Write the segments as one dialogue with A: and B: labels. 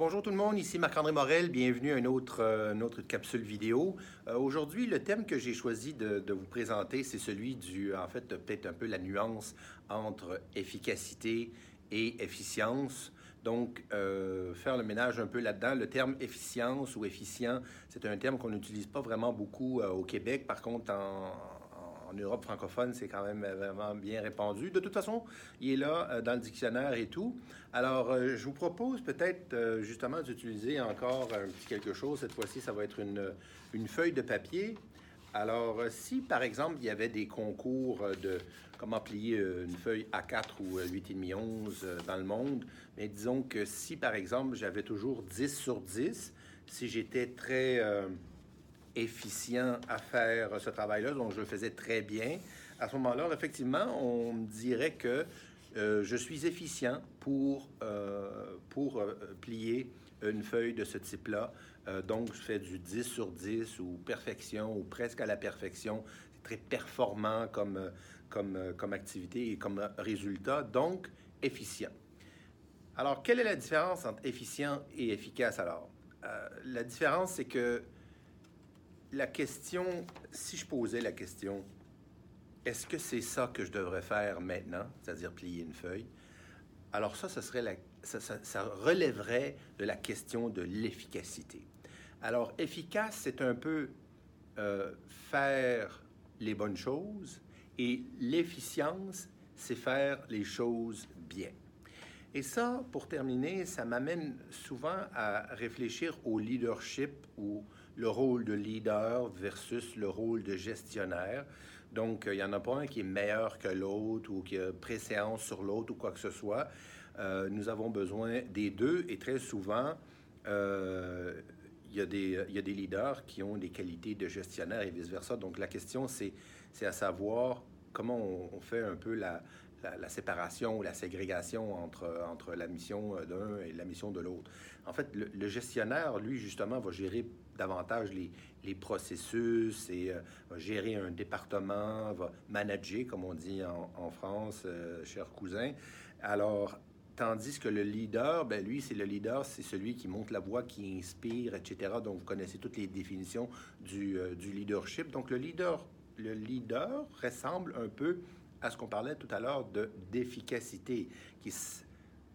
A: Bonjour tout le monde, ici Marc-André Morel, bienvenue à une autre, euh, autre capsule vidéo. Euh, Aujourd'hui, le thème que j'ai choisi de, vous présenter, c'est celui du, en fait, peut-être un peu la nuance entre efficacité et efficience. Donc, euh, faire le ménage un peu là-dedans. Le terme efficience ou efficient, c'est un terme qu'on n'utilise pas vraiment beaucoup au Québec. Par contre, en, en Europe francophone, c'est quand même vraiment bien répandu. De toute façon, il est là euh, dans le dictionnaire et tout. Alors, euh, je vous propose peut-être euh, justement d'utiliser encore un petit quelque chose. Cette fois-ci, ça va être une, une feuille de papier. Alors, euh, si par exemple, il y avait des concours euh, de comment plier euh, une feuille A4 ou 8,5 11 euh, dans le monde, mais disons que si par exemple, j'avais toujours 10 sur 10, si j'étais très euh, efficient à faire ce travail-là, donc je le faisais très bien. À ce moment-là, effectivement, on me dirait que euh, je suis efficient pour, euh, pour euh, plier une feuille de ce type-là. Donc, je fais du 10 sur 10 ou perfection ou presque à la perfection. C'est très performant comme, comme, comme activité et comme résultat. Donc, efficient. Alors, quelle est la différence entre efficient et efficace alors? La différence, c'est que la question, si je posais la question, est-ce que c'est ça que je devrais faire maintenant, c'est-à-dire plier une feuille? Alors ça, serait ça, ça- ça relèverait de la question de l'efficacité. Alors, efficace, c'est un peu euh, faire les bonnes choses et l'efficience, c'est faire les choses bien. Et ça, pour terminer, ça m'amène souvent à réfléchir au leadership ou le rôle de leader versus le rôle de gestionnaire. Donc, euh, il n'y en a pas un qui est meilleur que l'autre ou qui a préséance sur l'autre ou quoi que ce soit. Euh, nous avons besoin des deux et très souvent, euh, il y, a des, leaders qui ont des qualités de gestionnaire et vice-versa. Donc, la question, c'est à savoir comment on fait un peu la, la, séparation ou la ségrégation entre, entre la mission d'un et la mission de l'autre. En fait, le, gestionnaire, lui, justement, va gérer davantage les, processus et euh, va gérer un département, va manager, comme on dit en, France, euh, cher cousin. Alors, Tandis que le leader, ben lui, c'est le leader, c'est celui qui monte la voix, qui inspire, etc. Donc, vous connaissez toutes les définitions du, euh, du leadership. Donc, le leader, le leader ressemble un peu à ce qu'on parlait tout à l'heure de d'efficacité, qui,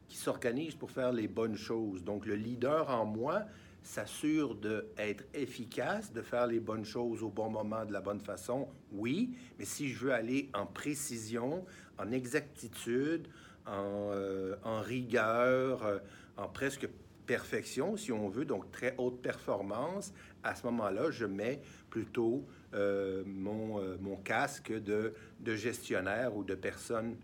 A: qui s'organise pour faire les bonnes choses. Donc, le leader en moi s'assure d'être efficace, de faire les bonnes choses au bon moment, de la bonne façon, oui, mais si je veux aller en précision, en exactitude, en, euh, en rigueur, euh, en presque perfection, si on veut, donc très haute performance, à ce moment-là, je mets plutôt euh, mon, euh, mon casque de, de gestionnaire ou de personne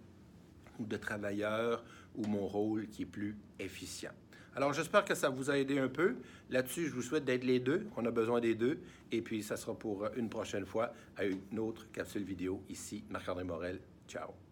A: ou de travailleur ou mon rôle qui est plus efficient. Alors, j'espère que ça vous a aidé un peu. Là-dessus, je vous souhaite d'être les deux. On a besoin des deux. Et puis, ça sera pour une prochaine fois à une autre capsule vidéo. Ici, Marc-André Morel. Ciao.